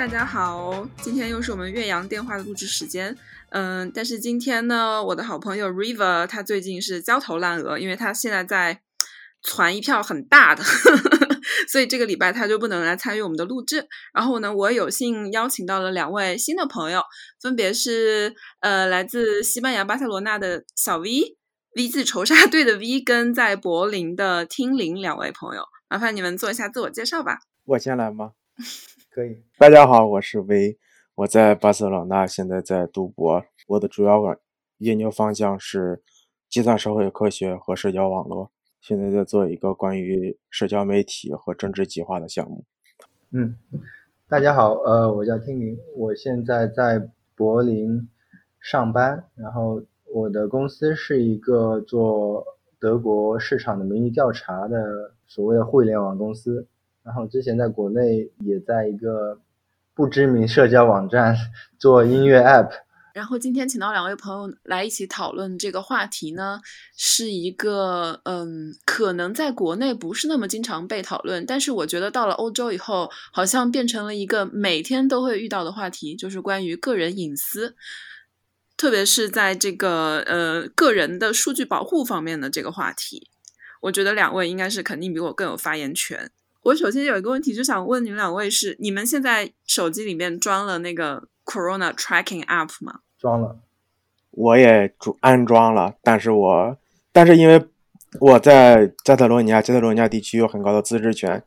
大家好，今天又是我们岳阳电话的录制时间。嗯，但是今天呢，我的好朋友 River 他最近是焦头烂额，因为他现在在攒一票很大的，所以这个礼拜他就不能来参与我们的录制。然后呢，我有幸邀请到了两位新的朋友，分别是呃来自西班牙巴塞罗那的小 V，V 字仇杀队的 V，跟在柏林的听林两位朋友。麻烦你们做一下自我介绍吧。我先来吗？可以。大家好，我是 V，我在巴塞罗那，现在在读博。我的主要研究方向是计算社会科学和社交网络。现在在做一个关于社交媒体和政治计划的项目。嗯，大家好，呃，我叫听明，我现在在柏林上班，然后我的公司是一个做德国市场的民意调查的所谓的互联网公司。然后之前在国内也在一个不知名社交网站做音乐 app。然后今天请到两位朋友来一起讨论这个话题呢，是一个嗯，可能在国内不是那么经常被讨论，但是我觉得到了欧洲以后，好像变成了一个每天都会遇到的话题，就是关于个人隐私，特别是在这个呃个人的数据保护方面的这个话题，我觉得两位应该是肯定比我更有发言权。我首先有一个问题，就想问你们两位是：你们现在手机里面装了那个 Corona Tracking App 吗？装了，我也安装了，但是我但是因为我在加泰罗尼亚，加泰罗尼亚地区有很高的自治权，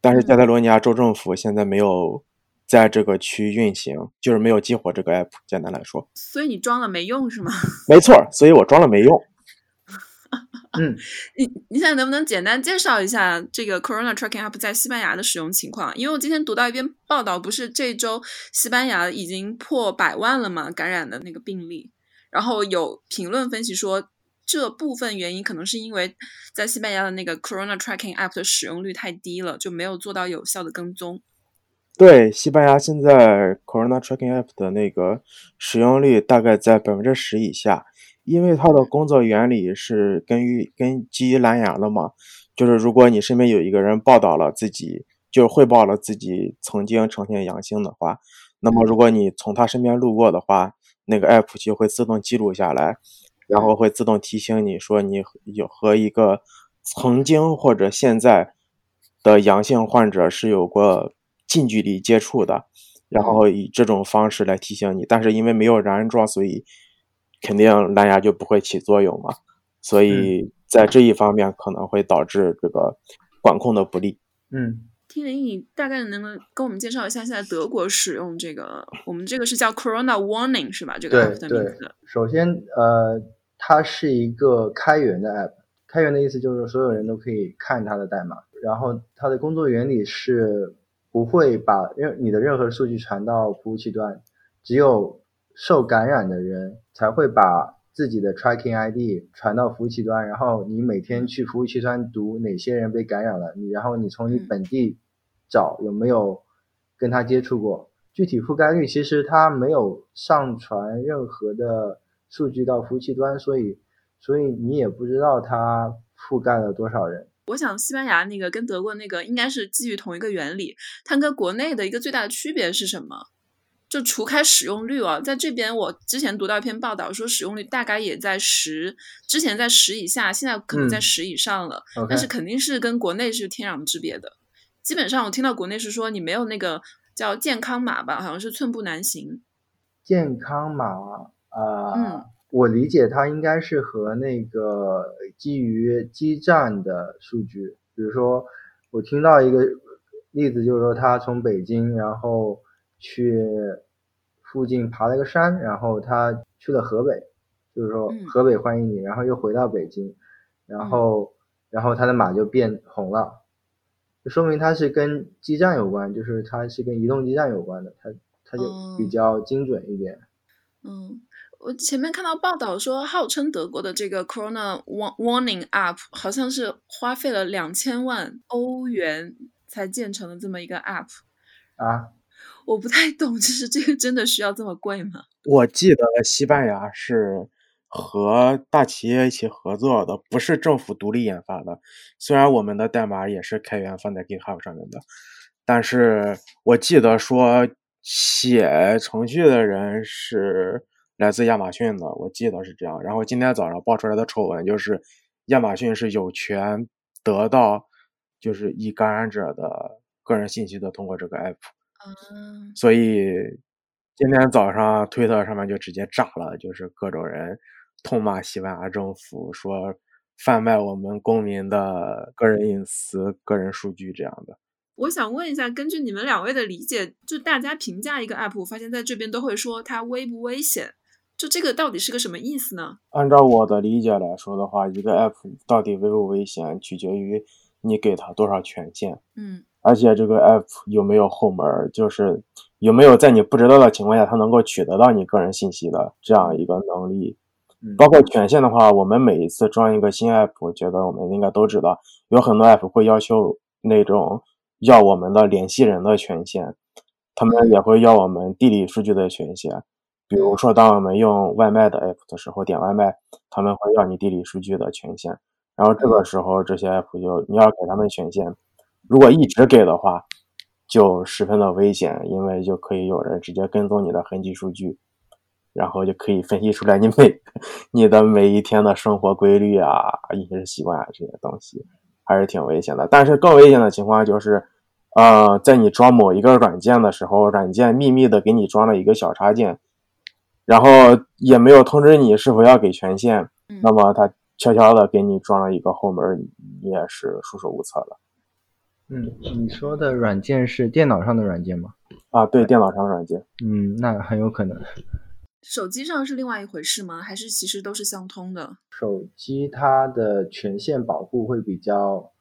但是加泰罗尼亚州政府现在没有在这个区运行，就是没有激活这个 app。简单来说，所以你装了没用是吗？没错，所以我装了没用。嗯，你你现在能不能简单介绍一下这个 Corona Tracking App 在西班牙的使用情况？因为我今天读到一篇报道，不是这周西班牙已经破百万了嘛，感染的那个病例。然后有评论分析说，这部分原因可能是因为在西班牙的那个 Corona Tracking App 的使用率太低了，就没有做到有效的跟踪。对，西班牙现在 Corona Tracking App 的那个使用率大概在百分之十以下。因为它的工作原理是根于根基于蓝牙的嘛，就是如果你身边有一个人报道了自己，就是汇报了自己曾经呈现阳性的话，那么如果你从他身边路过的话，那个 app 就会自动记录下来，然后会自动提醒你说你有和一个曾经或者现在的阳性患者是有过近距离接触的，然后以这种方式来提醒你，但是因为没有人安装，所以。肯定蓝牙就不会起作用嘛，所以在这一方面可能会导致这个管控的不利。嗯，听林，你大概能不能跟我们介绍一下现在德国使用这个？我们这个是叫 Corona Warning 是吧？这个 app 的名字。首先，呃，它是一个开源的 app，开源的意思就是所有人都可以看它的代码。然后它的工作原理是不会把任你的任何数据传到服务器端，只有。受感染的人才会把自己的 tracking ID 传到服务器端，然后你每天去服务器端读哪些人被感染了，你然后你从你本地找有没有跟他接触过，具体覆盖率其实它没有上传任何的数据到服务器端，所以所以你也不知道它覆盖了多少人。我想西班牙那个跟德国那个应该是基于同一个原理，它跟国内的一个最大的区别是什么？就除开使用率啊，在这边我之前读到一篇报道说使用率大概也在十，之前在十以下，现在可能在十以上了。但是肯定是跟国内是天壤之别的。基本上我听到国内是说你没有那个叫健康码吧，好像是寸步难行。健康码啊，嗯我理解它应该是和那个基于基站的数据，比如说我听到一个例子，就是说他从北京然后。去附近爬了个山，然后他去了河北，就是说河北欢迎你，然后又回到北京，然后然后他的马就变红了，就说明他是跟基站有关，就是他是跟移动基站有关的，他他就比较精准一点。嗯，我前面看到报道说，号称德国的这个 Corona Warning App 好像是花费了两千万欧元才建成的这么一个 App 啊。我不太懂，就是这个真的需要这么贵吗？我记得西班牙是和大企业一起合作的，不是政府独立研发的。虽然我们的代码也是开源放在 GitHub 上面的，但是我记得说写程序的人是来自亚马逊的，我记得是这样。然后今天早上爆出来的丑闻就是亚马逊是有权得到就是已感染者的个人信息的，通过这个 app。嗯，所以今天早上推特上面就直接炸了，就是各种人痛骂西班牙政府，说贩卖我们公民的个人隐私、个人数据这样的。我想问一下，根据你们两位的理解，就大家评价一个 app，我发现在这边都会说它危不危险，就这个到底是个什么意思呢？按照我的理解来说的话，一个 app 到底危不危险，取决于你给它多少权限，嗯而且这个 app 有没有后门，就是有没有在你不知道的情况下，它能够取得到你个人信息的这样一个能力。嗯包括权限的话，我们每一次装一个新 app，我觉得我们应该都知道，有很多 app 会要求那种要我们的联系人的权限，他们也会要我们地理数据的权限。比如说，当我们用外卖的 app 的时候，点外卖，他们会要你地理数据的权限。然后这个时候，这些 app 就你要给他们权限，如果一直给的话，就十分的危险，因为就可以有人直接跟踪你的痕迹数据。然后就可以分析出来你每你的每一天的生活规律啊、饮食习惯啊这些东西，还是挺危险的。但是更危险的情况就是，呃，在你装某一个软件的时候，软件秘密的给你装了一个小插件，然后也没有通知你是否要给权限，嗯那么它悄悄的给你装了一个后门，你也是束手无策的。嗯，你说的软件是电脑上的软件吗？啊，对，电脑上的软件。嗯，那很有可能。手机上是另外一回事吗？还是其实都是相通的？手机它的权限保护会比较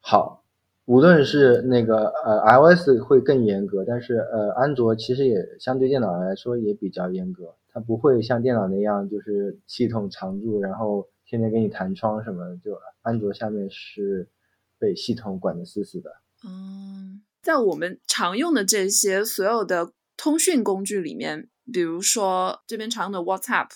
好，无论是那个呃 iOS 会更严格，但是呃安卓其实也相对电脑来说也比较严格，它不会像电脑那样就是系统常驻，然后天天给你弹窗什么的，就安卓下面是被系统管得死死的。嗯，在我们常用的这些所有的通讯工具里面，比如说这边常用的 WhatsApp，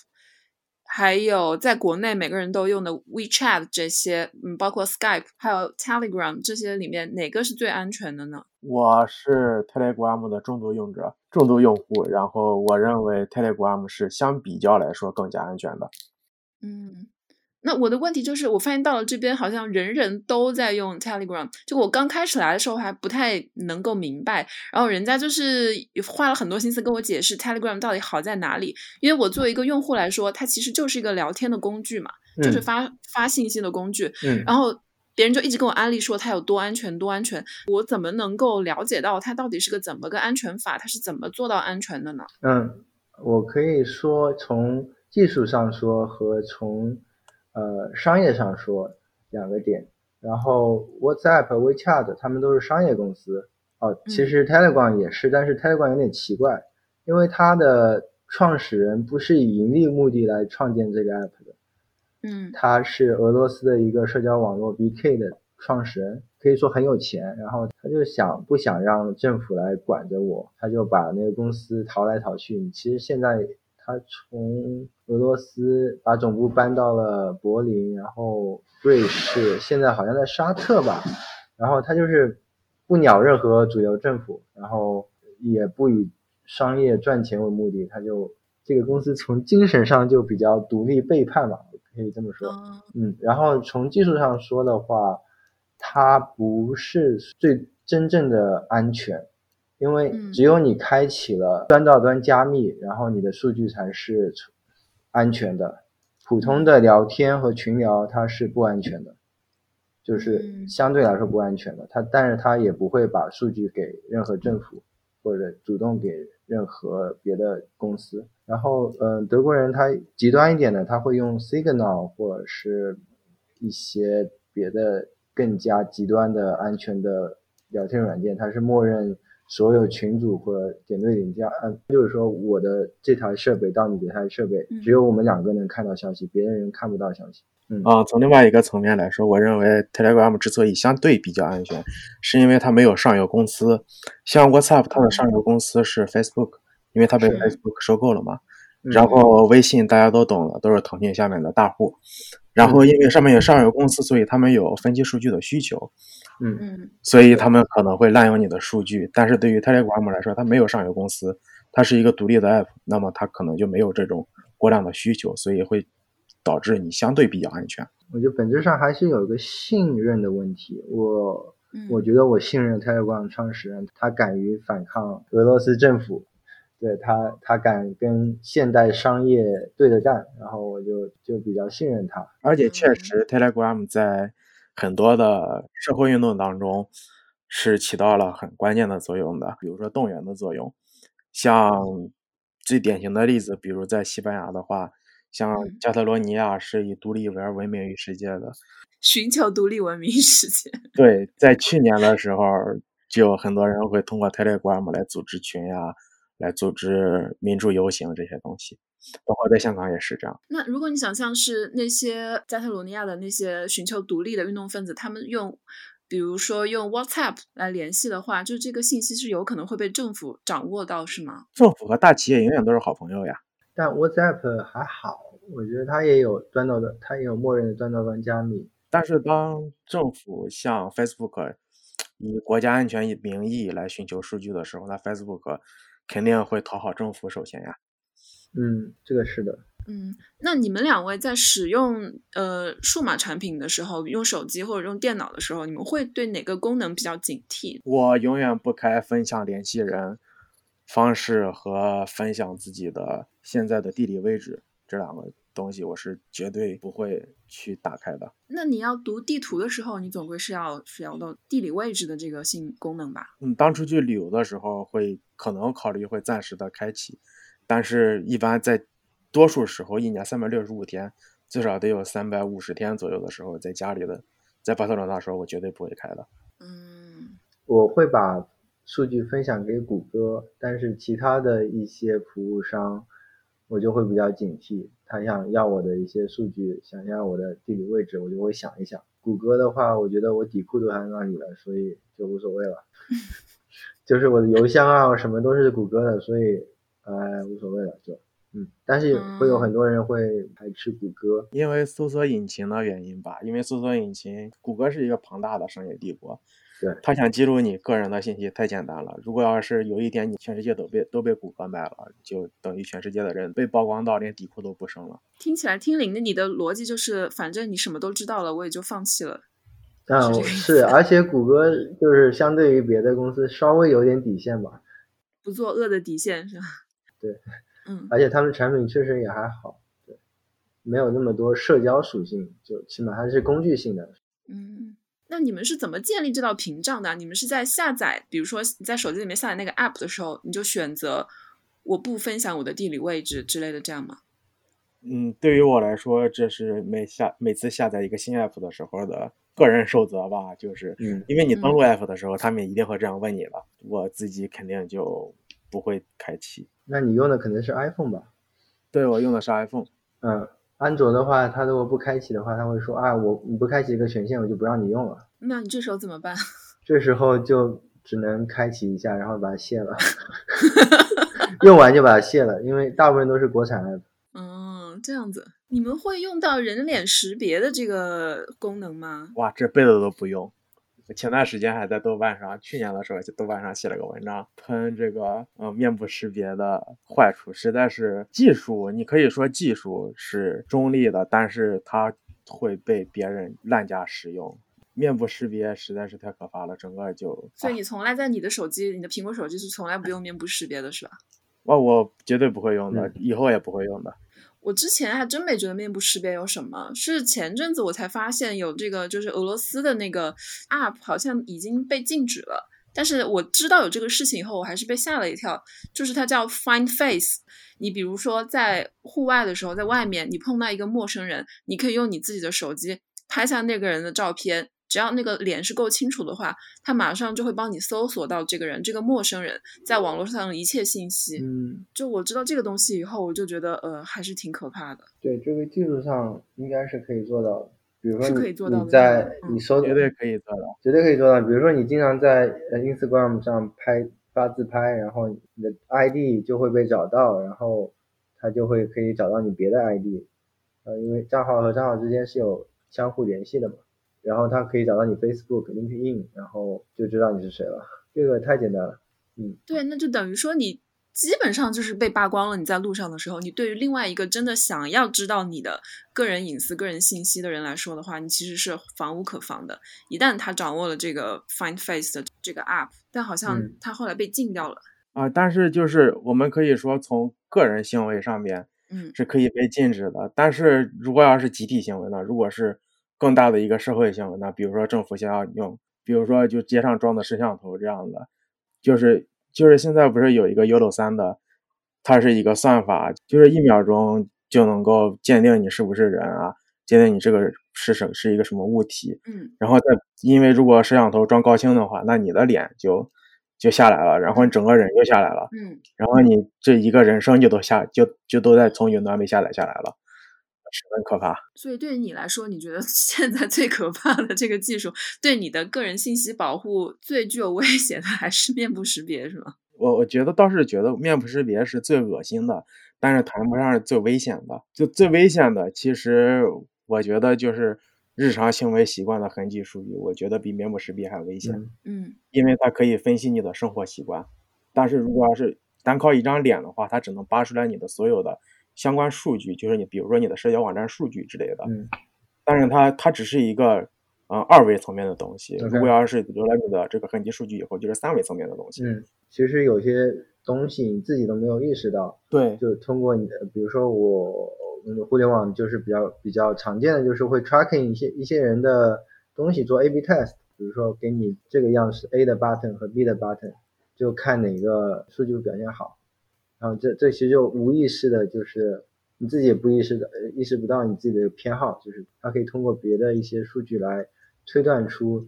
还有在国内每个人都用的 WeChat 这些，嗯，包括 Skype 还有 Telegram 这些里面，哪个是最安全的呢？我是 Telegram 的重度用者、重度用户，然后我认为 Telegram 是相比较来说更加安全的。嗯，那我的问题就是，我发现到了这边好像人人都在用 Telegram，就我刚开始来的时候还不太能够明白，然后人家就是花了很多心思跟我解释 Telegram 到底好在哪里，因为我作为一个用户来说，它其实就是一个聊天的工具嘛，就是嗯发发信息的工具，嗯然后。别人就一直跟我安利说它有多安全，多安全。我怎么能够了解到它到底是个怎么个安全法？它是怎么做到安全的呢？嗯，我可以说从技术上说和从呃商业上说两个点。然后 WhatsApp、WeChat 他们都是商业公司哦，其实 Telegram 也是，但是 Telegram 有点奇怪，因为它的创始人不是以盈利目的来创建这个 app 的，嗯他是俄罗斯的一个社交网络 BK 的创始人，可以说很有钱。然后他就想不想让政府来管着我，他就把那个公司淘来淘去。其实现在他从俄罗斯把总部搬到了柏林，然后瑞士，现在好像在沙特吧。然后他就是不鸟任何主流政府，然后也不以商业赚钱为目的，他就这个公司从精神上就比较独立背叛嘛，可以这么说。哦嗯，然后从技术上说的话，它不是最真正的安全，因为嗯只有你开启了端到端加密，然后你的数据才是安全的。普通的聊天和群聊它是不安全的，就是嗯相对来说不安全的。它但是它也不会把数据给任何政府或者主动给任何别的公司。然后，嗯、德国人他极端一点的，他会用 Signal 或者是一些别的更加极端的安全的聊天软件，它是默认所有群组或者点对点加，嗯，就是说我的这台设备到你这台设备嗯，只有我们两个能看到消息，别人看不到消息。嗯啊、从另外一个层面来说，我认为 Telegram 之所以相对比较安全，是因为它没有上游公司。像 WhatsApp，它的上游公司是 Facebook，因为它被 Facebook 收购了嘛。嗯然后微信大家都懂了，都是腾讯下面的大户。然后因为上面有上游公司，所以他们有分析数据的需求，嗯嗯所以他们可能会滥用你的数据。但是对于 Telegram 来说，它没有上游公司，它是一个独立的 app，那么它可能就没有这种过量的需求，所以会导致你相对比较安全。我觉得本质上还是有一个信任的问题。我嗯，我觉得我信任 Telegram 创始人，他敢于反抗俄罗斯政府，对他，他敢跟现代商业对着干，然后我就就比较信任他。而且确实，Telegram 在很多的社会运动当中是起到了很关键的作用的，比如说动员的作用。像最典型的例子，比如在西班牙的话，像嗯加泰罗尼亚是以独立而闻名于世界的。寻求独立文明世界。对，在去年的时候，就有很多人会通过 Telegram 来组织群呀，来组织民主游行这些东西，包括在香港也是这样。那如果你想象是那些加泰罗尼亚的那些寻求独立的运动分子，他们用，比如说用 WhatsApp 来联系的话，就这个信息是有可能会被政府掌握到，是吗？政府和大企业永远都是好朋友呀。但 WhatsApp 还好，我觉得它也有端到端，它也有默认的端到端加密。但是当政府向 Facebook 以国家安全名义来寻求数据的时候，那 Facebook 肯定会讨好政府首先呀。嗯，这个是的。嗯，那你们两位在使用呃数码产品的时候，用手机或者用电脑的时候，你们会对哪个功能比较警惕？我永远不开分享联系人方式和分享自己的现在的地理位置这两个东西，我是绝对不会去打开的。那你要读地图的时候，你总归是要使用到地理位置的这个性功能吧？嗯，当出去旅游的时候会可能考虑会暂时的开启，但是一般在多数时候，一年三百六十五天，最少得有三百五十天左右的时候，在家里的，在巴塞罗那的时候，我绝对不会开的。嗯我会把数据分享给谷歌，但是其他的一些服务商，我就会比较警惕。他想要我的一些数据，想要我的地理位置，我就会想一想。谷歌的话，我觉得我底库都在那里了，所以就无所谓了。就是我的邮箱啊，什么都是谷歌的，所以呃无所谓了，就嗯。但是会有很多人会排斥谷歌，因为搜索引擎的原因吧，因为搜索引擎，谷歌是一个庞大的商业帝国，对他想记录你个人的信息太简单了。如果要是有一天你全世界都被都被谷歌卖了，就等于全世界的人被曝光到连底裤都不剩了。听起来听林的你的逻辑就是，反正你什么都知道了，我也就放弃了。但是而且谷歌就是相对于别的公司稍微有点底线吧，不作恶的底线是吧？对，嗯 而且他们产品确实也还好，对，没有那么多社交属性，就起码还是工具性的。嗯。那你们是怎么建立这道屏障的？你们是在下载，比如说你在手机里面下载那个 app 的时候，你就选择我不分享我的地理位置之类的，这样吗？嗯，对于我来说，这是每下每次下载一个新 app 的时候的个人守则吧，就是嗯因为你登录 app 的时候，他们一定会这样问你的，我自己肯定就不会开启。那你用的可能是 iPhone 吧？对我用的是 iPhone，嗯，安卓的话，它如果不开启的话，它会说啊，我你不开启一个权限，我就不让你用了。那你这时候怎么办？这时候就只能开启一下，然后把它卸了，用完就把它卸了，因为大部分都是国产 app。哦，这样子，你们会用到人脸识别的这个功能吗？哇，这辈子都不用。我前段时间还在豆瓣上，去年的时候在豆瓣上写了个文章，喷这个呃面部识别的坏处，实在是技术，你可以说技术是中立的，但是它会被别人滥加使用。面部识别实在是太可怕了，整个就所以你从来在你的手机，你的苹果手机是从来不用面部识别的，是吧？哦，我绝对不会用的，嗯以后也不会用的。我之前还真没觉得面部识别有什么，是前阵子我才发现有这个，就是俄罗斯的那个 app 好像已经被禁止了。但是我知道有这个事情以后，我还是被吓了一跳。就是它叫 Find Face，你比如说在户外的时候，在外面你碰到一个陌生人，你可以用你自己的手机拍下那个人的照片，只要那个脸是够清楚的话，他马上就会帮你搜索到这个人，这个陌生人在网络上的一切信息。嗯，就我知道这个东西以后，我就觉得呃还是挺可怕的。对，这个技术上应该是可以做到的。比如说是你可以做到的你在嗯你搜绝对可以做到。绝对可以做到。比如说你经常在呃 Instagram 上拍发自拍，然后你的 ID 就会被找到，然后他就会可以找到你别的 ID，呃，因为账号和账号之间是有相互联系的嘛，然后他可以找到你 Facebook、LinkedIn，然后就知道你是谁了。这个太简单了，嗯，对，那就等于说你基本上就是被扒光了。你在路上的时候，你对于另外一个真的想要知道你的个人隐私、个人信息的人来说的话，你其实是防无可防的。一旦他掌握了这个 Find Face 的这个 App，但好像他后来被禁掉了。啊，但是就是我们可以说从个人行为上面，嗯，是可以被禁止的。但是如果要是集体行为呢？如果是更大的一个社会性。那？比如说政府想要用。比如说，就街上装的摄像头这样的，就是就是现在不是有一个 Udo 三的，它是一个算法，就是一秒钟就能够鉴定你是不是人啊，鉴定你这个是什是一个什么物体。嗯，然后再因为如果摄像头装高清的话，那你的脸就就下来了，然后你整个人就下来了。嗯，然后你这一个人生就都下就就都在从云端被下载下来了。十分可怕，所以对于你来说，你觉得 现在最可怕的这个技术，对你的个人信息保护最具有威胁的，还是面部识别，是吗？我我觉得倒是觉得面部识别是最恶心的，但是谈不上是最危险的。就最危险的，其实我觉得就是日常行为习惯的痕迹数据，我觉得比面部识别还危险。嗯，因为它可以分析你的生活习惯，但是如果要是单靠一张脸的话，它只能扒出来你的所有的。相关数据就是你，比如说你的社交网站数据之类的，嗯，但是它它只是一个嗯二维层面的东西。如果要是有了你的这个痕迹数据以后，就是三维层面的东西。嗯，其实有些东西你自己都没有意识到。对，就通过你的，比如说我，互联网就是比较比较常见的，就是会 tracking 一些一些人的东西做 A/B test，比如说给你这个样式 A 的 button 和 B 的 button，就看哪个数据表现好。然后这这其实就无意识的，就是你自己也不意识的，意识不到你自己的偏好，就是它可以通过别的一些数据来推断出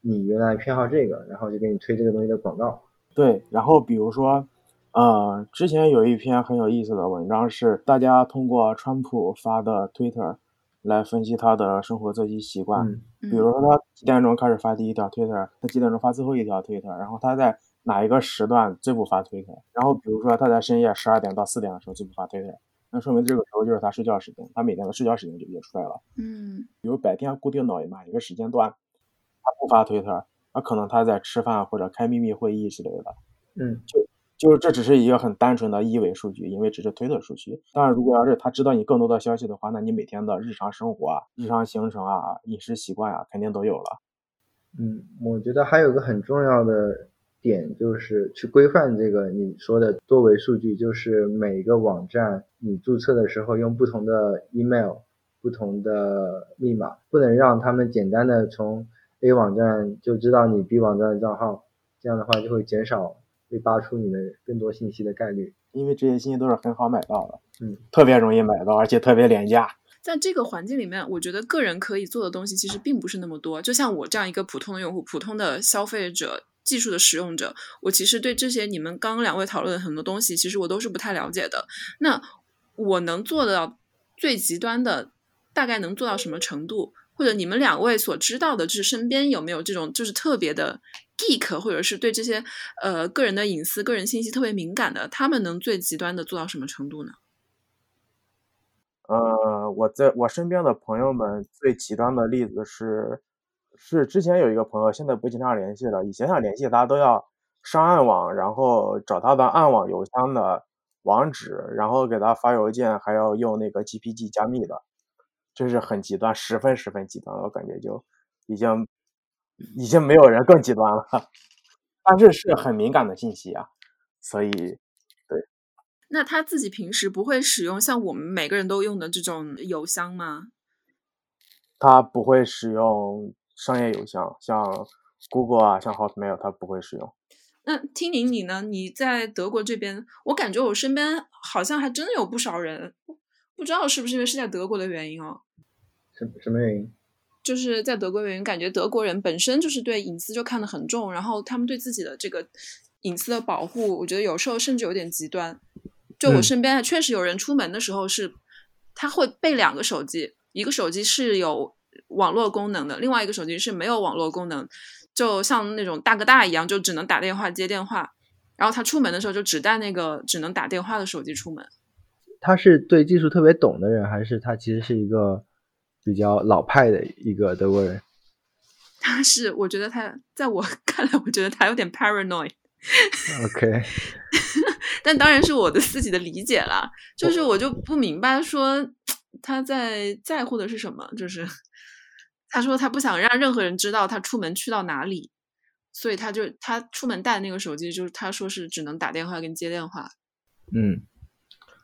你原来偏好这个，然后就给你推这个东西的广告。对，然后比如说，呃，之前有一篇很有意思的文章是大家通过川普发的 Twitter 来分析他的生活作息习惯，比如说他几点钟开始发第一条 Twitter，他几点钟发最后一条 Twitter，然后他在。哪一个时段最不发推特？然后比如说他在深夜十二点到四点的时候最不发推特，那说明这个时候就是他睡觉时间，他每天的睡觉时间就列出来了。嗯，比如白天固定到哪一个时间段，他不发推特，那可能他在吃饭或者开秘密会议之类的。嗯，就就是这只是一个很单纯的一维数据，因为只是推特数据。当然，如果要是他知道你更多的消息的话，那你每天的日常生活啊、日常行程啊、饮食习惯啊，肯定都有了。嗯，我觉得还有个很重要的。点就是去规范这个你说的多维数据，就是每个网站你注册的时候用不同的 email、不同的密码，不能让他们简单的从 A 网站就知道你 B 网站的账号，这样的话就会减少被扒出你的更多信息的概率。因为这些信息都是很好买到的，嗯，特别容易买到，而且特别廉价。在这个环境里面，我觉得个人可以做的东西其实并不是那么多。就像我这样一个普通的用户、普通的消费者。技术的使用者，我其实对这些你们刚刚两位讨论的很多东西，其实我都是不太了解的。那我能做到最极端的，大概能做到什么程度？或者你们两位所知道的，就是身边有没有这种就是特别的 geek，或者是对这些呃个人的隐私、个人信息特别敏感的，他们能最极端的做到什么程度呢？呃，我在我身边的朋友们最极端的例子是。是之前有一个朋友，现在不经常联系了。以前想联系他，都要上暗网，然后找他的暗网邮箱的网址，然后给他发邮件，还要用那个 GPG 加密的，这是很极端，十分十分极端了。我感觉就已经已经没有人更极端了，但是是很敏感的信息啊，所以对。那他自己平时不会使用像我们每个人都用的这种邮箱吗？他不会使用。商业邮箱像 Google 啊，像 Hotmail，它不会使用。那听您你呢？你在德国这边，我感觉我身边好像还真的有不少人，不知道是不是因为是在德国的原因哦。什什么原因？就是在德国原因，感觉德国人本身就是对隐私就看得很重，然后他们对自己的这个隐私的保护，我觉得有时候甚至有点极端。就我身边确实有人出门的时候是，他会备两个手机，一个手机是有。网络功能的另外一个手机是没有网络功能，就像那种大哥大一样，就只能打电话接电话。然后他出门的时候就只带那个只能打电话的手机出门。他是对技术特别懂的人，还是他其实是一个比较老派的一个德国人？他是，我觉得他在我看来，我觉得他有点 paranoid。OK，但当然是我的自己的理解啦，就是我就不明白说他在在乎的是什么，就是他说他不想让任何人知道他出门去到哪里，所以他就他出门带那个手机，就是他说是只能打电话跟接电话。嗯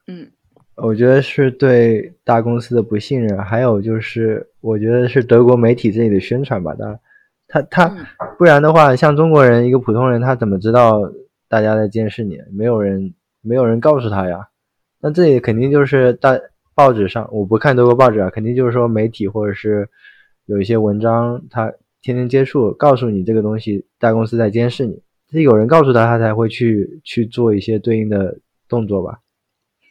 嗯，我觉得是对大公司的不信任，还有就是我觉得是德国媒体这里的宣传吧，他他他，嗯不然的话，像中国人一个普通人，他怎么知道大家在监视你？没有人没有人告诉他呀。那这里肯定就是大报纸上，我不看德国报纸啊，肯定就是说媒体或者是有一些文章，他天天接触，告诉你这个东西大公司在监视你，是有人告诉他，他才会去去做一些对应的动作吧。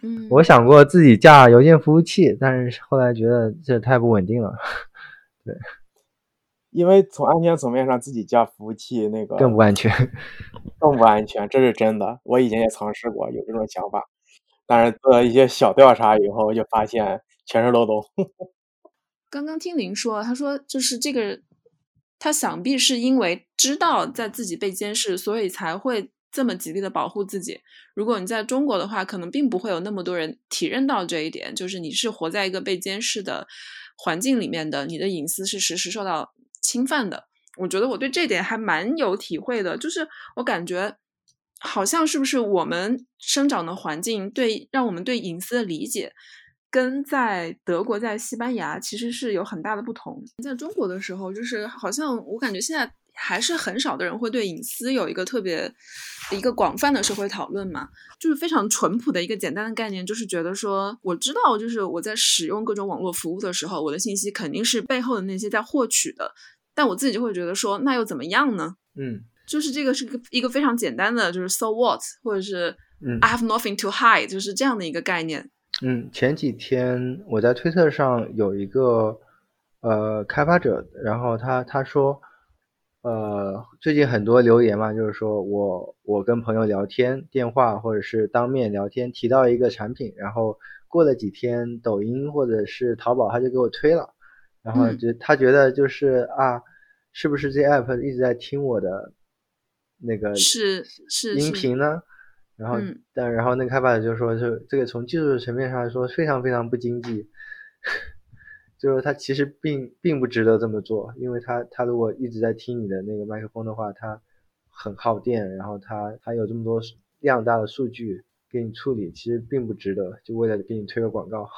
嗯，我想过自己架邮件服务器，但是后来觉得这太不稳定了，对因为从安全层面上，自己架服务器那个更不安全。更不安全，这是真的。我以前也尝试过有这种想法，但是做了一些小调查以后，就发现全是漏洞。刚刚听您说，他说就是这个，他想必是因为知道在自己被监视，所以才会这么极力的保护自己。如果你在中国的话，可能并不会有那么多人体认到这一点，就是你是活在一个被监视的环境里面的，你的隐私是实时受到侵犯的。我觉得我对这点还蛮有体会的，就是我感觉好像是不是我们生长的环境对让我们对隐私的理解，跟在德国、在西班牙其实是有很大的不同。在中国的时候，就是好像我感觉现在还是很少的人会对隐私有一个特别一个广泛的社会讨论嘛，就是非常淳朴的一个简单的概念，就是觉得说我知道，就是我在使用各种网络服务的时候，我的信息肯定是背后的那些在获取的。但我自己就会觉得说，那又怎么样呢？嗯就是这个是个一个非常简单的，就是 so what，或者是嗯 I have nothing to hide，就是这样的一个概念。嗯，前几天我在推特上有一个呃开发者，然后他他说，呃，最近很多留言嘛，就是说我我跟朋友聊天，电话或者是当面聊天，提到一个产品，然后过了几天，抖音或者是淘宝他就给我推了，然后嗯。就他觉得就是啊，是不是这 app 一直在听我的那个是是音是。频呢？然后嗯，但然后那个开发者就说，就这个从技术层面上来说非常非常不经济，就是他其实并并不值得这么做，因为他他如果一直在听你的那个麦克风的话，他很耗电，然后他他有这么多量大的数据给你处理，其实并不值得，就为了给你推个广告。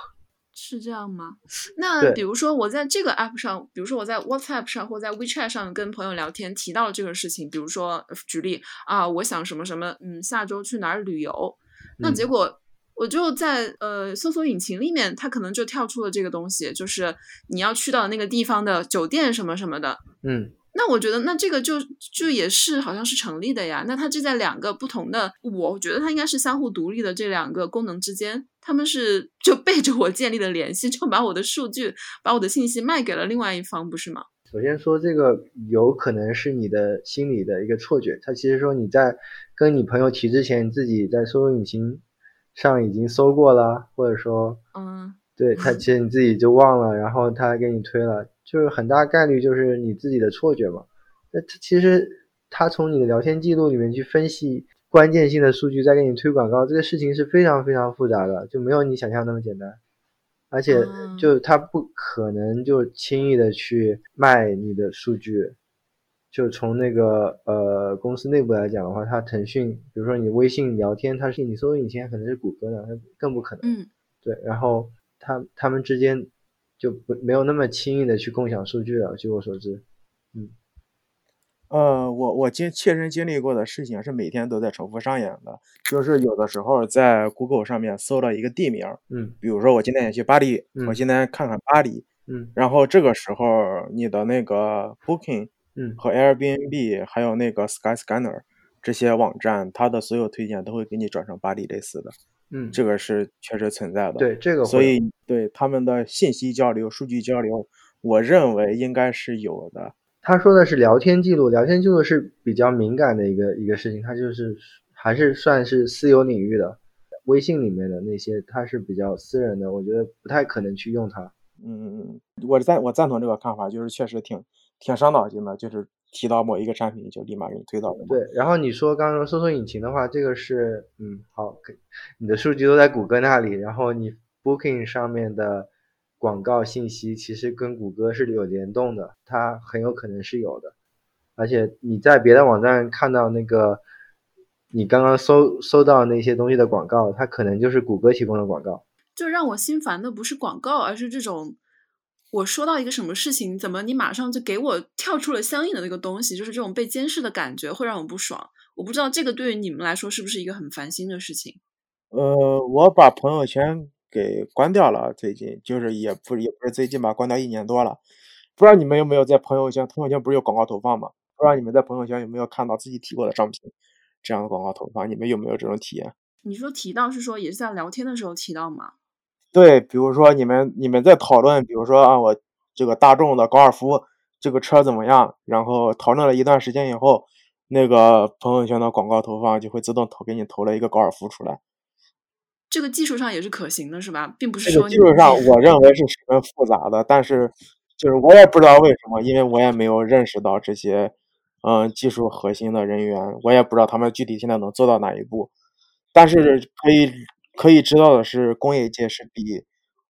是这样吗？那比如说我在这个 app 上，比如说我在 WhatsApp 上或在 WeChat 上跟朋友聊天提到了这个事情，比如说呃举例啊，我想什么什么，嗯，下周去哪儿旅游，那嗯结果我就在呃搜索引擎里面，它可能就跳出了这个东西，就是你要去到那个地方的酒店什么什么的。嗯那我觉得，那这个就就也是好像是成立的呀。那它这在两个不同的，我觉得它应该是相互独立的这两个功能之间，他们是就 背着我建立了联系，就把我的数据、把我的信息卖给了另外一方，不是吗？首先说这个有可能是你的心理的一个错觉，它其实说你在跟你朋友提之前，你自己在搜索引擎上已经搜过了，或者说嗯对他其实你自己就忘了，然后他还给你推了，就是很大概率就是你自己的错觉嘛。那他其实他从你的聊天记录里面去分析关键性的数据，再给你推广告，这个事情是非常非常复杂的，就没有你想象那么简单。而且嗯就他不可能就轻易的去卖你的数据。就从那个呃公司内部来讲的话，他腾讯，比如说你微信聊天，它是你搜索引擎可能是谷歌的，它更不可能。嗯对，然后他他们之间就不没有那么轻易的去共享数据了，据我所知。嗯呃，我我经切身经历过的事情是每天都在重复上演的，就是有的时候在 Google 上面搜了一个地名，嗯比如说我今天想去巴黎，我嗯今天看看巴黎，嗯然后这个时候你的那个 Booking 嗯和 Airbnb 还有那个 Skyscanner 这些网站，它的所有推荐都会给你转成巴黎类似的，嗯，这个是确实存在的。对这个所以对他们的信息交流、数据交流，我认为应该是有的。他说的是聊天记录，聊天记录是比较敏感的一个一个事情，它就是还是算是私有领域的。微信里面的那些，它是比较私人的，我觉得不太可能去用它。嗯嗯嗯，我赞我赞同这个看法，就是确实挺挺伤脑筋的，就是提到某一个产品就立马给你推到。对，然后你说刚刚搜索引擎的话，这个是嗯好，你的数据都在谷歌那里，然后你 Booking 上面的广告信息其实跟谷歌是有联动的，它很有可能是有的，而且你在别的网站看到那个你刚刚搜搜到那些东西的广告，它可能就是谷歌提供的广告。就让我心烦的不是广告，而是这种我说到一个什么事情，怎么你马上就给我跳出了相应的那个东西，就是这种被监视的感觉会让我不爽。我不知道这个对于你们来说是不是一个很烦心的事情。呃，我把朋友圈给关掉了，最近就是也不也不是最近吧，关掉一年多了。不知道你们有没有在朋友圈？朋友圈不是有广告投放吗？不知道你们在朋友圈有没有看到自己提过的商品这样的广告投放？你们有没有这种体验？你说提到是说也是在聊天的时候提到吗？对，比如说你们你们在讨论，比如说啊，我这个大众的高尔夫这个车怎么样？然后讨论了一段时间以后，那个朋友圈的广告投放就会自动投给你投了一个高尔夫出来。这个技术上也是可行的，是吧？并不是说技术上我认为是十分复杂的，但是就是我也不知道为什么，因为我也没有认识到这些嗯技术核心的人员，我也不知道他们具体现在能做到哪一步，但是可以。可以知道的是，工业界是比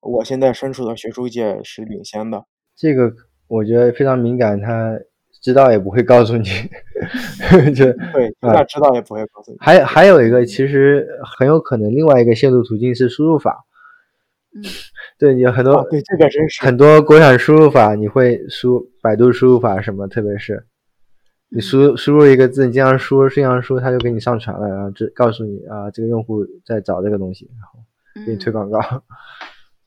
我现在身处的学术界是领先的。这个我觉得非常敏感，他知道也不会告诉你。就对，他知道也不会告诉你。还还有一个，其实很有可能另外一个线路途径是输入法。嗯，对，有很多对这个真是很多国产输入法，你会输百度输入法什么，特别是。你输输入一个字，你经常输，经常输，他就给你上传了，然后这告诉你啊，这个用户在找这个东西，然后给你推广告。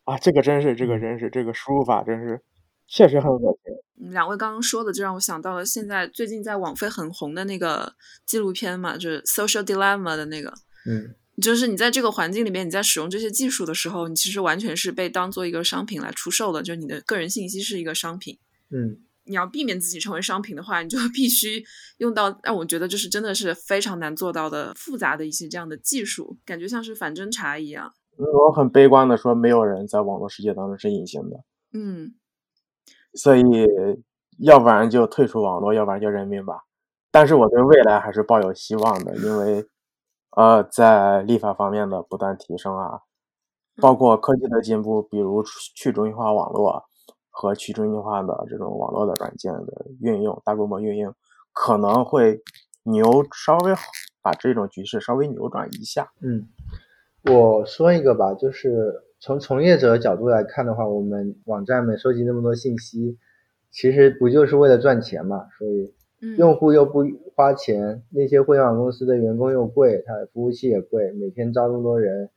啊，这个真是，这个真是，这个输入法真是确实很恶心。两位刚刚说的，就让我想到了现在最近在网飞很红的那个纪录片嘛，就是《Social Dilemma》的那个。嗯。就是你在这个环境里面，你在使用这些技术的时候，你其实完全是被当做一个商品来出售的，就是你的个人信息是一个商品。嗯。你要避免自己成为商品的话，你就 必须用到让我觉得就是真的是非常难做到的复杂的一些这样的技术，感觉像是反侦查一样。我很悲观的说，没有人在网络世界当中是隐形的。嗯。所以，要不然就退出网络，要不然就认命吧。但是我对未来还是抱有希望的，因为，呃，在立法方面的不断提升啊，包括科技的进步，比如去中心化网络。和去中心化的这种网络的软件的运用，大规模运用可能会扭稍微把这种局势稍微扭转一下。嗯，我说一个吧，就是从从业者角度来看的话，我们网站们收集那么多信息，其实不就是为了赚钱嘛？所以用户又不花钱，那些互联网公司的员工又贵，他服务器也贵，每天招那么多人，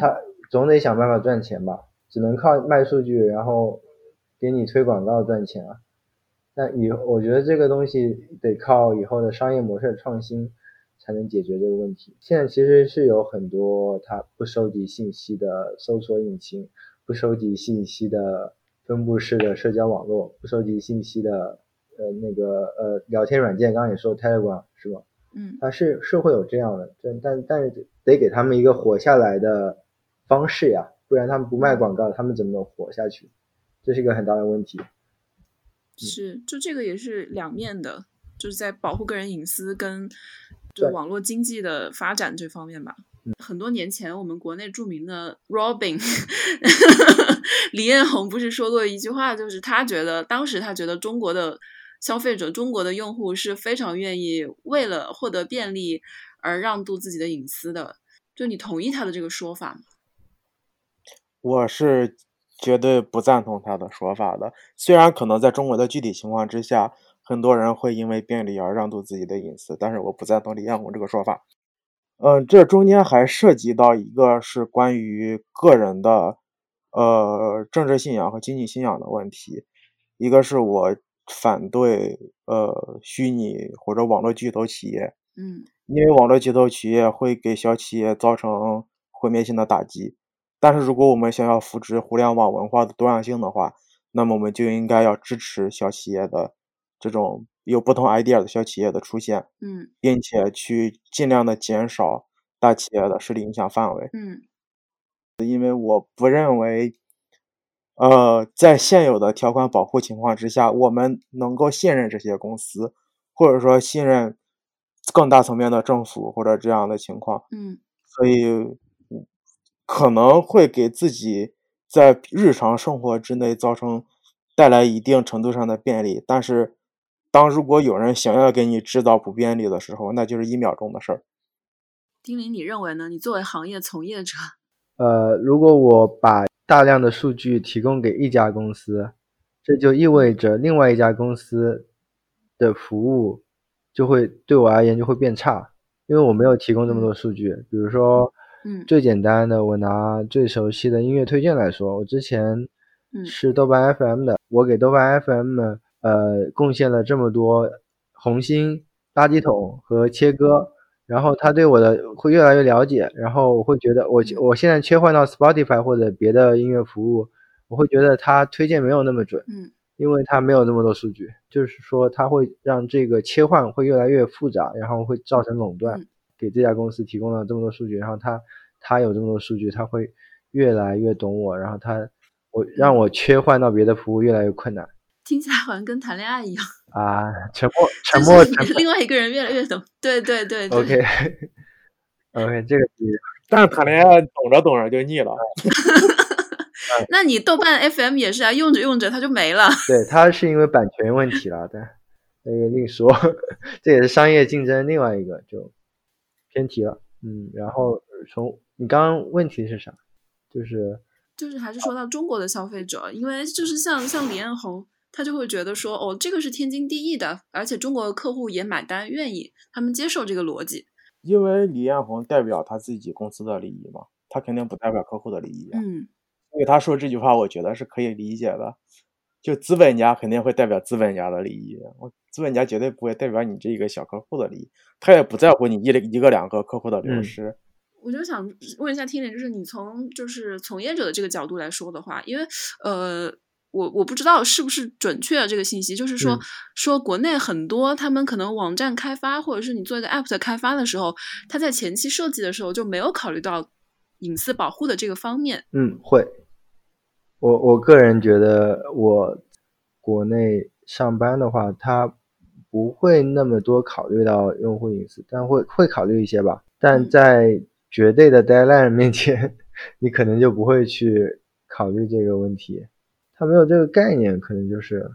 他总得想办法赚钱吧？只能靠卖数据，然后。给你推广告赚钱啊？那以我觉得这个东西得靠以后的商业模式创新才能解决这个问题。现在其实是有很多它不收集信息的搜索引擎，不收集信息的分布式的社交网络，不收集信息的呃那个呃聊天软件。刚刚也说 Telegram 是吧？嗯，它是是会有这样的，但但但是得给他们一个活下来的方式呀，不然他们不卖广告，他们怎么能活下去？这是一个很大的问题，是就这个也是两面的，就是在保护个人隐私跟就网络经济的发展这方面吧。很多年前，我们国内著名的 Robin 李彦宏不是说过一句话，就是他觉得当时他觉得中国的消费者、中国的用户是非常愿意为了获得便利而让渡自己的隐私的。就你同意他的这个说法吗？我是。绝对不赞同他的说法的。虽然可能在中国的具体情况之下，很多人会因为便利而让渡自己的隐私，但是我不赞同李彦宏这个说法。嗯，这中间还涉及到一个是关于个人的呃政治信仰和经济信仰的问题。一个是我反对呃虚拟或者网络巨头企业，嗯，因为网络巨头企业会给小企业造成毁灭性的打击。但是，如果我们想要扶持互联网文化的多样性的话，那么我们就应该要支持小企业的这种有不同 idea 的小企业的出现，嗯，并且去尽量的减少大企业的势力影响范围。嗯，因为我不认为，呃，在现有的条款保护情况之下，我们能够信任这些公司，或者说信任更大层面的政府或者这样的情况。嗯，所以可能会给自己在日常生活之内造成带来一定程度上的便利，但是当如果有人想要给你制造不便利的时候，那就是一秒钟的事儿。丁玲，你认为呢？你作为行业从业者，呃，如果我把大量的数据提供给一家公司，这就意味着另外一家公司的服务就会对我而言就会变差，因为我没有提供这么多数据。比如说，嗯。最简单的，我拿最熟悉的音乐推荐来说，我之前嗯。是豆瓣 FM 的，我给豆瓣 FM 呃贡献了这么多红心、垃圾桶和切割，然后他对我的会越来越了解，然后我会觉得我嗯。我现在切换到 Spotify 或者别的音乐服务，我会觉得他推荐没有那么准，嗯。因为他没有那么多数据，就是说他会让这个切换会越来越复杂，然后会造成垄断。嗯给这家公司提供了这么多数据，然后他他有这么多数据，他会越来越懂我，然后他我让我切换到别的服务越来越困难听起来好像跟谈恋爱一样，啊！沉默，沉默，沉默。另外一个人越来越懂。对对对对 OK OK，这个比喻 但是谈恋爱懂着懂着就腻了。那你豆瓣 FM 也是啊，用着用着它就没了。对，它是因为版权问题了，但那个另说，这也是商业竞争另外一个就偏题了。嗯，然后从你刚刚问题是啥？就是就是还是说到中国的消费者，因为就是像像李彦宏，他就会觉得说，哦，这个是天经地义的，而且中国的客户也买单，愿意，他们接受这个逻辑。因为李彦宏代表他自己公司的利益嘛，他肯定不代表客户的利益啊。嗯所以他说这句话，我觉得是可以理解的。就资本家肯定会代表资本家的利益，我资本家绝对不会代表你这一个小客户的利益，他也不在乎你一一个两个客户的流嗯失。我就想问一下听点，就是你从就是从业者的这个角度来说的话，因为呃，我我不知道是不是准确的这个信息，就是说、嗯说国内很多他们可能网站开发或者是你做一个 app 的开发的时候，他在前期设计的时候就没有考虑到隐私保护的这个方面。嗯，会。我我个人觉得，我国内上班的话，他不会那么多考虑到用户隐私，但会会考虑一些吧。但嗯在绝对的 deadline 面前，你可能就不会去考虑这个问题。他没有这个概念，可能就是，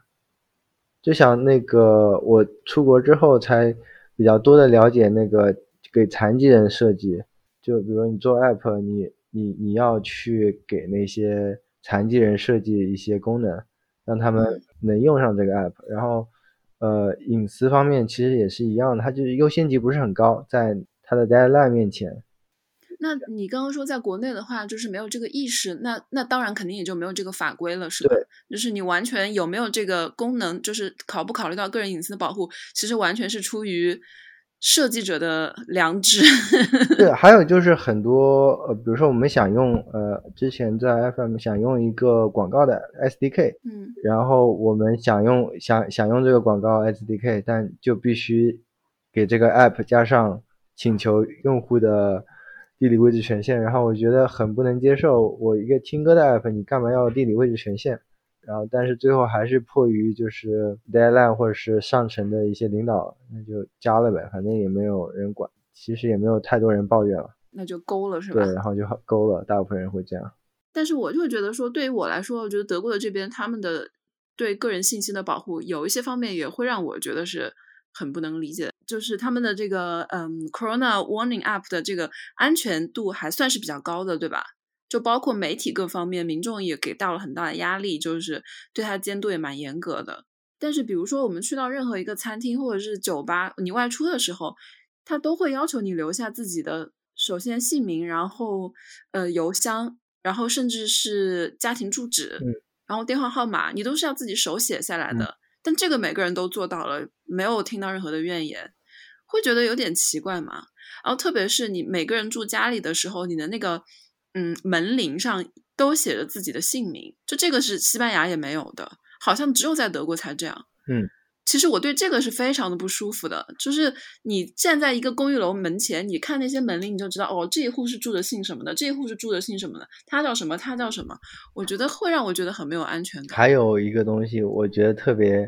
就像那个我出国之后才比较多的了解那个给残疾人设计，就比如你做 app，你你你要去给那些残疾人设计一些功能，让他们嗯能用上这个 app。然后，呃，隐私方面其实也是一样的，它就是优先级不是很高，在它的 deadline 面前。那你刚刚说在国内的话，就是没有这个意识，那那当然肯定也就没有这个法规了，是吧？对，就是你完全有没有这个功能，就是考不考虑到个人隐私的保护，其实完全是出于设计者的良知。对，还有就是很多呃，比如说我们想用呃，之前在 FM 想用一个广告的 SDK，嗯然后我们想用想想用这个广告 SDK，但就必须给这个 app 加上请求用户的地理位置权限，然后我觉得很不能接受。我一个听歌的 app，你干嘛要地理位置权限？然后，但是最后还是迫于就是 deadline 或者是上层的一些领导，那就加了呗，反正也没有人管，其实也没有太多人抱怨了，那就勾了，是吧？对，然后就勾了，大部分人会这样。但是我就会觉得说，对于我来说，我觉得德国的这边他们的对个人信息的保护，有一些方面也会让我觉得是很不能理解的。就是他们的这个嗯，Corona Warning App 的这个安全度还算是比较高的，对吧？就包括媒体各方面，民众也给到了很大的压力，就是对他监督也蛮严格的。但是比如说我们去到任何一个餐厅或者是酒吧，你外出的时候，他都会要求你留下自己的首先姓名，然后呃邮箱，然后甚至是家庭住址，嗯然后电话号码，你都是要自己手写下来的。但这个每个人都做到了，没有听到任何的怨言，会觉得有点奇怪嘛。然后特别是你每个人住家里的时候，你的那个嗯门铃上都写着自己的姓名，就这个是西班牙也没有的，好像只有在德国才这样。嗯，其实我对这个是非常的不舒服的。就是你站在一个公寓楼门前，你看那些门铃，你就知道哦，这一户是住的姓什么的，这一户是住的姓什么的，他叫什么，他叫什么。我觉得会让我觉得很没有安全感。还有一个东西，我觉得特别，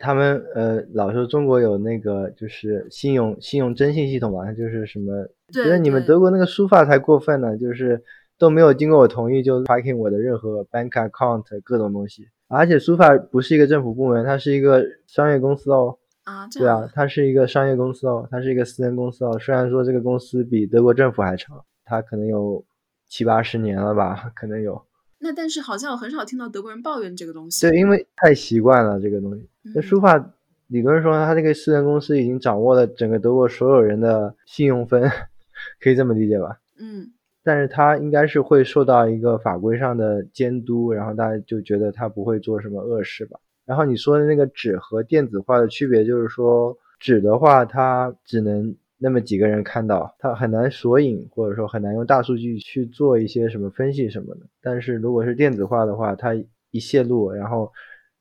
他们呃老说中国有那个就是信用信用征信系统嘛，就是什么，觉得你们德国那个书法才过分呢，就是都没有经过我同意就 hacking 我的任何 bank account 各种东西。而且书法不是一个政府部门，它是一个商业公司哦。啊，对啊，它是一个商业公司哦，它是一个私人公司哦。虽然说这个公司比德国政府还长，它可能有七八十年了吧，可能有。那但是好像我很少听到德国人抱怨这个东西。对，因为太习惯了这个东西。那书法理论说，它这个私人公司已经掌握了整个德国所有人的信用分，可以这么理解吧？嗯。但是他应该是会受到一个法规上的监督，然后大家就觉得他不会做什么恶事吧。然后你说的那个纸和电子化的区别，就是说纸的话，它只能那么几个人看到，它很难索引，或者说很难用大数据去做一些什么分析什么的。但是如果是电子化的话，它一泄露，然后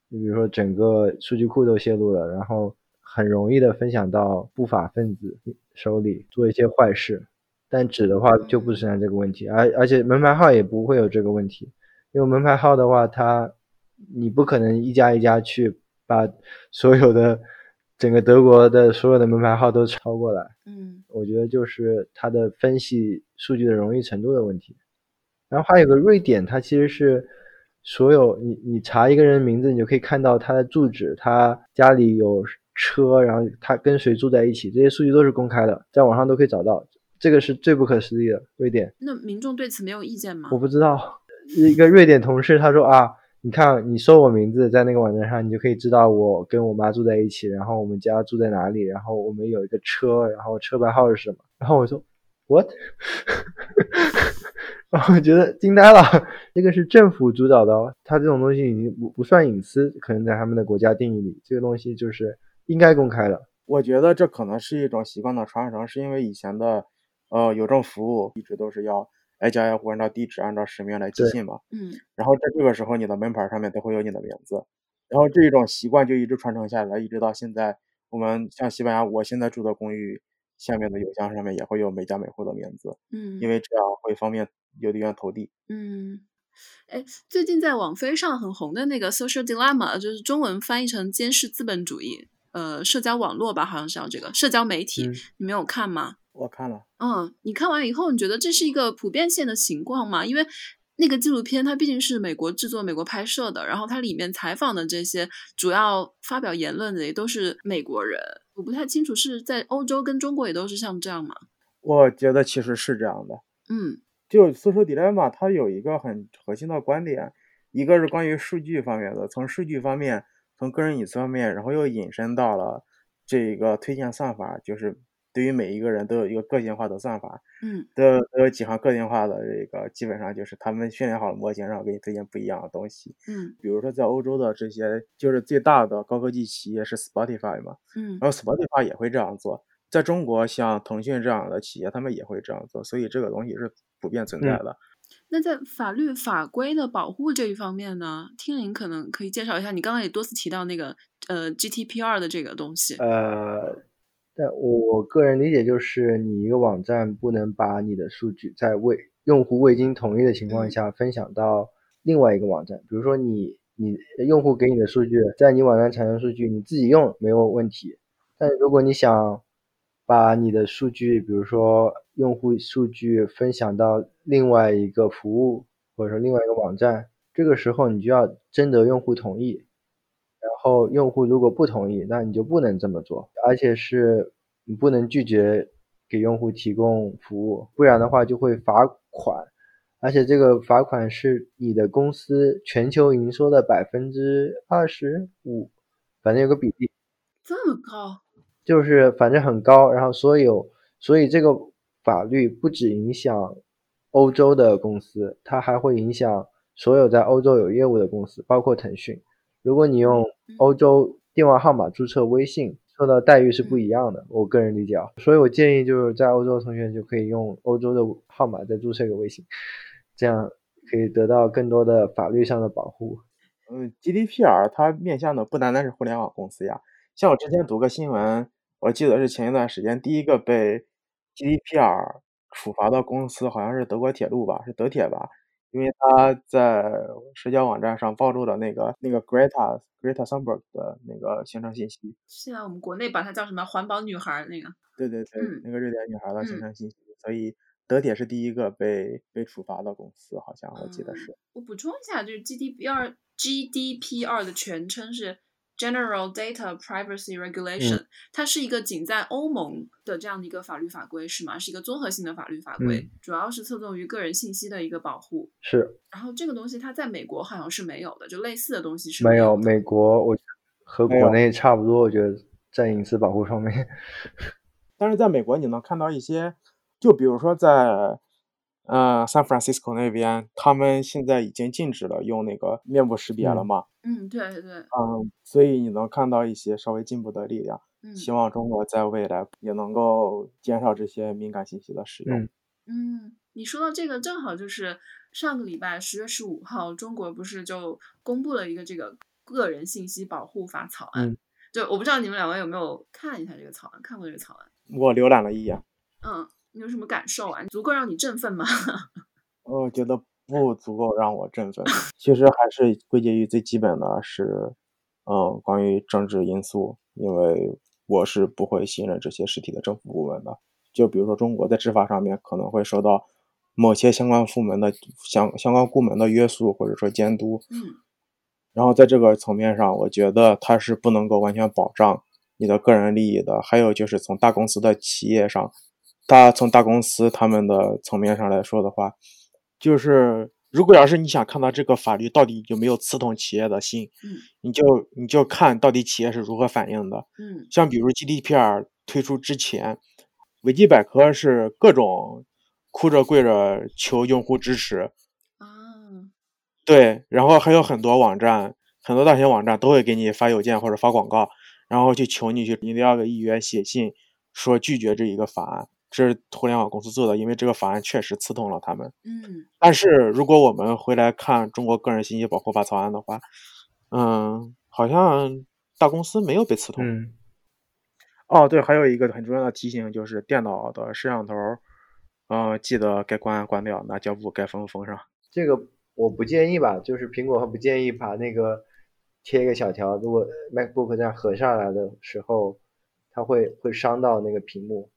你比如说整个数据库都泄露了，然后很容易的分享到不法分子手里做一些坏事。但纸的话就不存在这个问题，而而且门牌号也不会有这个问题，因为门牌号的话，它你不可能一家一家去把所有的整个德国的所有的门牌号都抄过来。嗯，我觉得就是它的分析数据的容易程度的问题。然后还有个瑞典，它其实是所有你你查一个人名字，你就可以看到他的住址，他家里有车，然后他跟谁住在一起，这些数据都是公开的，在网上都可以找到。这个是最不可思议的，瑞典。那民众对此没有意见吗？我不知道，一个瑞典同事他说啊，你看你搜我名字在那个网站上，你就可以知道我跟我妈住在一起，然后我们家住在哪里，然后我们有一个车，然后车牌号是什么。然后我说 what？然后我觉得惊呆了，这个是政府主导的，他这种东西已经不不算隐私，可能在他们的国家定义里，这个东西就是应该公开的。我觉得这可能是一种习惯的传承，是因为以前的。呃，邮政服务一直都是要挨家挨户按照地址、按照实名来寄信嘛。嗯。然后在这个时候，你的门牌上面都会有你的名字，然后这一种习惯就一直传承下来，一直到现在。我们像西班牙，我现在住的公寓下面的邮箱上面也会有每家每户的名字。嗯。因为这样会方便邮递员投递。嗯。哎，最近在网飞上很红的那个《Social Dilemma》，就是中文翻译成“监视资本主义”，呃，社交网络吧，好像是叫这个社交媒体，你没有看吗？我看了，嗯，你看完以后，你觉得这是一个普遍性的情况吗？因为那个纪录片它毕竟是美国制作、美国拍摄的，然后它里面采访的这些主要发表言论的也都是美国人，我不太清楚是在欧洲跟中国也都是像这样吗？我觉得其实是这样的，嗯，就《搜索 Dilemma》它有一个很核心的观点，一个是关于数据方面的，从数据方面，从个人隐私方面，然后又引申到了这个推荐算法，就是。对于每一个人都有一个个性化的算法，嗯，都有都有几行个性化的这个，基本上就是他们训练好了模型，然后给你推荐不一样的东西，嗯，比如说在欧洲的这些就是最大的高科技企业是 Spotify 嘛，嗯，然后 Spotify 也会这样做，在中国像腾讯这样的企业，他们也会这样做，所以这个东西是普遍存在的。那在法律法规的保护这一方面呢，听您可能可以介绍一下，你刚刚也多次提到那个呃 GDPR 的这个东西，呃。但我个人理解就是，你一个网站不能把你的数据在未用户未经同意的情况下分享到另外一个网站。比如说，你你用户给你的数据在你网站产生数据，你自己用没有问题。但如果你想把你的数据，比如说用户数据分享到另外一个服务或者说另外一个网站，这个时候你就要征得用户同意。然后用户如果不同意，那你就不能这么做，而且是你不能拒绝给用户提供服务，不然的话就会罚款，而且这个罚款是你的公司全球营收的百分之二十五，反正有个比例，这么高，就是反正很高。然后所有，所以这个法律不只影响欧洲的公司，它还会影响所有在欧洲有业务的公司，包括腾讯。如果你用欧洲电话号码注册微信，受到待遇是不一样的。我个人理解啊，所以我建议就是在欧洲的同学就可以用欧洲的号码再注册一个微信，这样可以得到更多的法律上的保护。嗯，GDPR 它面向的不单单是互联网公司呀，像我之前读个新闻，我记得是前一段时间第一个被 GDPR 处罚的公司好像是德国铁路吧，是德铁吧？因为他在社交网站上暴露了那个那个 Greta Greta Thunberg 的那个行程信息。现在我们国内把它叫什么“环保女孩”那个。对对对，嗯那个瑞典女孩的行程信息，所以德铁是第一个被被处罚的公司，好像我记得是。我补充一下，就是 GDP 二 GDP 二的全称是 General Data Privacy Regulation，、它是一个仅在欧盟的这样的一个法律法规，是吗？是一个综合性的法律法规，嗯主要是侧重于个人信息的一个保护。是然后这个东西它在美国好像是没有的，就类似的东西是没有的美国，我和国内差不多，我觉得在隐私保护上面。但是在美国，你能看到一些，就比如说在，呃，San Francisco 那边，他们现在已经禁止了用那个面部识别了嗯嘛，嗯，对对，嗯，所以你能看到一些稍微进步的力量。嗯希望中国在未来也能够减少这些敏感信息的使用。嗯嗯，你说到这个，正好就是上个礼拜十月十五号，中国不是就公布了一个这个个人信息保护法草案。嗯就我不知道你们两位有没有看一下这个草案，看过这个草案？我浏览了一眼，嗯，你有什么感受啊？足够让你振奋吗？我觉得不足够让我振奋。其实还是归结于最基本的是，嗯，关于政治因素，因为我是不会信任这些实体的政府部门的。就比如说中国在执法上面可能会受到某些相关部门的相相关部门的约束或者说监督，嗯然后在这个层面上，我觉得它是不能够完全保障你的个人利益的。还有就是从大公司的企业上，大从大公司他们的层面上来说的话，就是如果要是你想看到这个法律到底有没有刺痛企业的心，嗯你就你就看到底企业是如何反应的。嗯。像比如 GDPR 推出之前，维基百科是各种哭着跪着求用户支持，啊。对，然后还有很多网站，很多大型网站都会给你发邮件或者发广告，然后去求你去一定要给议员写信说拒绝这一个法案，这是互联网公司做的，因为这个法案确实刺痛了他们。嗯但是如果我们回来看中国个人信息保护法草案的话，嗯，好像大公司没有被刺痛。嗯哦，对，还有一个很重要的提醒就是电脑的摄像头，呃，记得该关关掉，拿胶布该封封上。这个我不建议吧，就是苹果不建议把那个贴一个小条，如果 MacBook 这样合上来的时候，它会会伤到那个屏幕。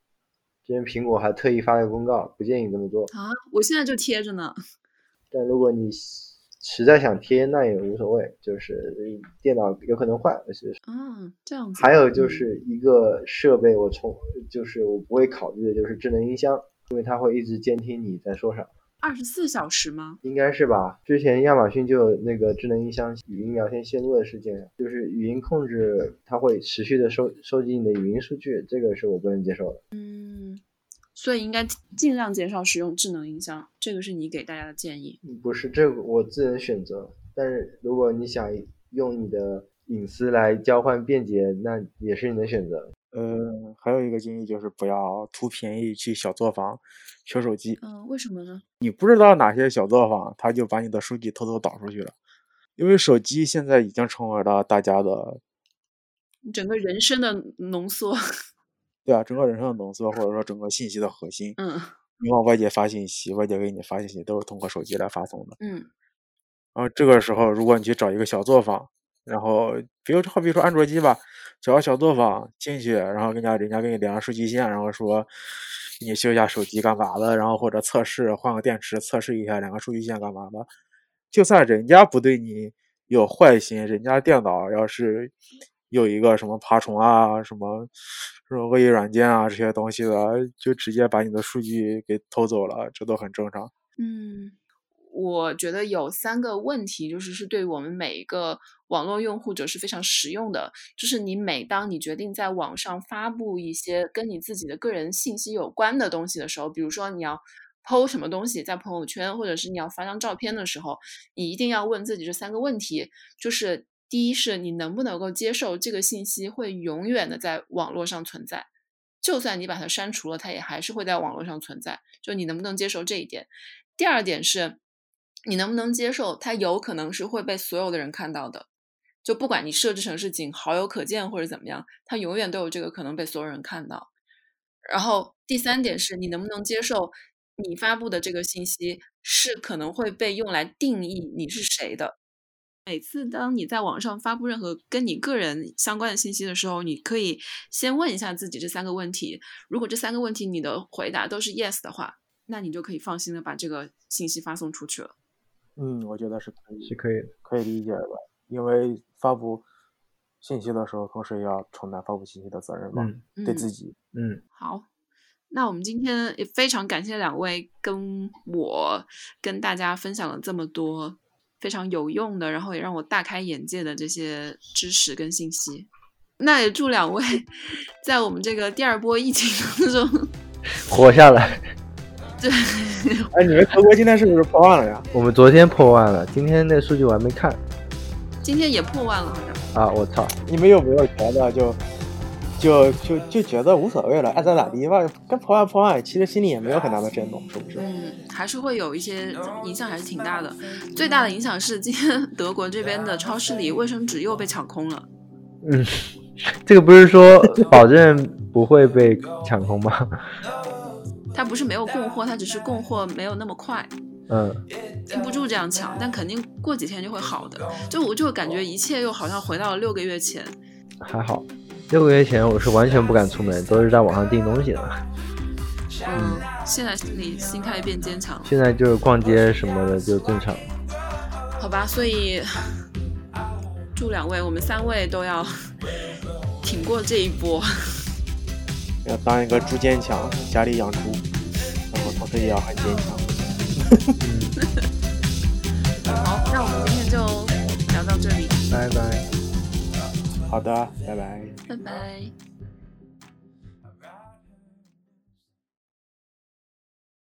之前苹果还特意发了个公告，不建议这么做。啊，我现在就贴着呢。但如果你实在想贴，那也无所谓，就是电脑有可能坏，是啊，这样子。还有就嗯是一个设备，我从就是我不会考虑的就是智能音箱，因为它会一直监听你在说啥，二十四小时吗？应该是吧？之前亚马逊就有那个智能音箱语音聊天泄露的事件，就是语音控制，它会持续的收收集你的语音数据，这个是我不能接受的。嗯，所以应该尽量减少使用智能音箱，这个是你给大家的建议。不是这个我自人选择，但是如果你想用你的隐私来交换便捷，那也是你的选择。呃，还有一个建议就是不要图便宜去小作坊修手机。嗯，为什么呢？你不知道哪些小作坊，他就把你的数据偷偷导出去了。因为手机现在已经成为了大家的，整个人生的浓缩。对啊，整个人生的浓缩，或者说整个信息的核心。嗯你往外界发信息，外界给你发信息都是通过手机来发送的。嗯然后这个时候，如果你去找一个小作坊，然后比如好比说安卓机吧，找个小作坊进去，然后人家人家给你连上数据线，然后说你修一下手机干嘛的，然后或者测试换个电池测试一下两个数据线干嘛的，就算人家不对你有坏心，人家电脑要是有一个什么爬虫啊、什么什么恶意软件啊这些东西的，就直接把你的数据给偷走了，这都很正常。嗯，我觉得有三个问题，就是是对我们每一个网络用户者是非常实用的。就是你每当你决定在网上发布一些跟你自己的个人信息有关的东西的时候，比如说你要 PO 什么东西在朋友圈，或者是你要发张照片的时候，你一定要问自己这三个问题，就是第一是你能不能够接受这个信息会永远的在网络上存在。就算你把它删除了，它也还是会在网络上存在。就你能不能接受这一点？第二点是，你能不能接受它有可能是会被所有的人看到的？就不管你设置成是仅好友可见或者怎么样，它永远都有这个可能被所有人看到。然后第三点是你能不能接受你发布的这个信息是可能会被用来定义你是谁的。每次当你在网上发布任何跟你个人相关的信息的时候，你可以先问一下自己这三个问题。如果这三个问题你的回答都是 yes 的话，那你就可以放心的把这个信息发送出去了。嗯，我觉得是可以，是可以的。可以理解的，因为发布信息的时候，同时也要承担发布信息的责任嘛，嗯对自己。嗯，好，那我们今天也非常感谢两位跟我跟大家分享了这么多非常有用的，然后也让我大开眼界的这些知识跟信息。那也祝两位 在我们这个第二波疫情当中，活下来。对，哎，你们德国今天是不是破万了呀？我们昨天破万了，今天那数据我还没看今天也破万了，好像。啊！我操，你们有没有觉得就就就就觉得无所谓了，爱咋咋地吧？跟破万破万，其实心里也没有很大的震动，是不是？嗯，还是会有一些影响，还是挺大的。最大的影响是今天 德国这边的超市里卫生纸又被抢空了。嗯，这个不是说保证不会被抢空吗？它不是没有供货，他只是供货没有那么快，嗯，经不住这样抢，但肯定过几天就会好的。就我就感觉一切又好像回到了六个月前。还好。六个月前我是完全不敢出门，都是在网上订东西的。嗯，现在心里心态变坚强了，现在就是逛街什么的就正常。好吧？所以 祝两位，我们三位都要 挺过这一波。要当一个猪坚强，家里养猪，然后同时也要很坚强。好，那我们今天就聊到这里，拜拜。好的，拜拜。拜拜。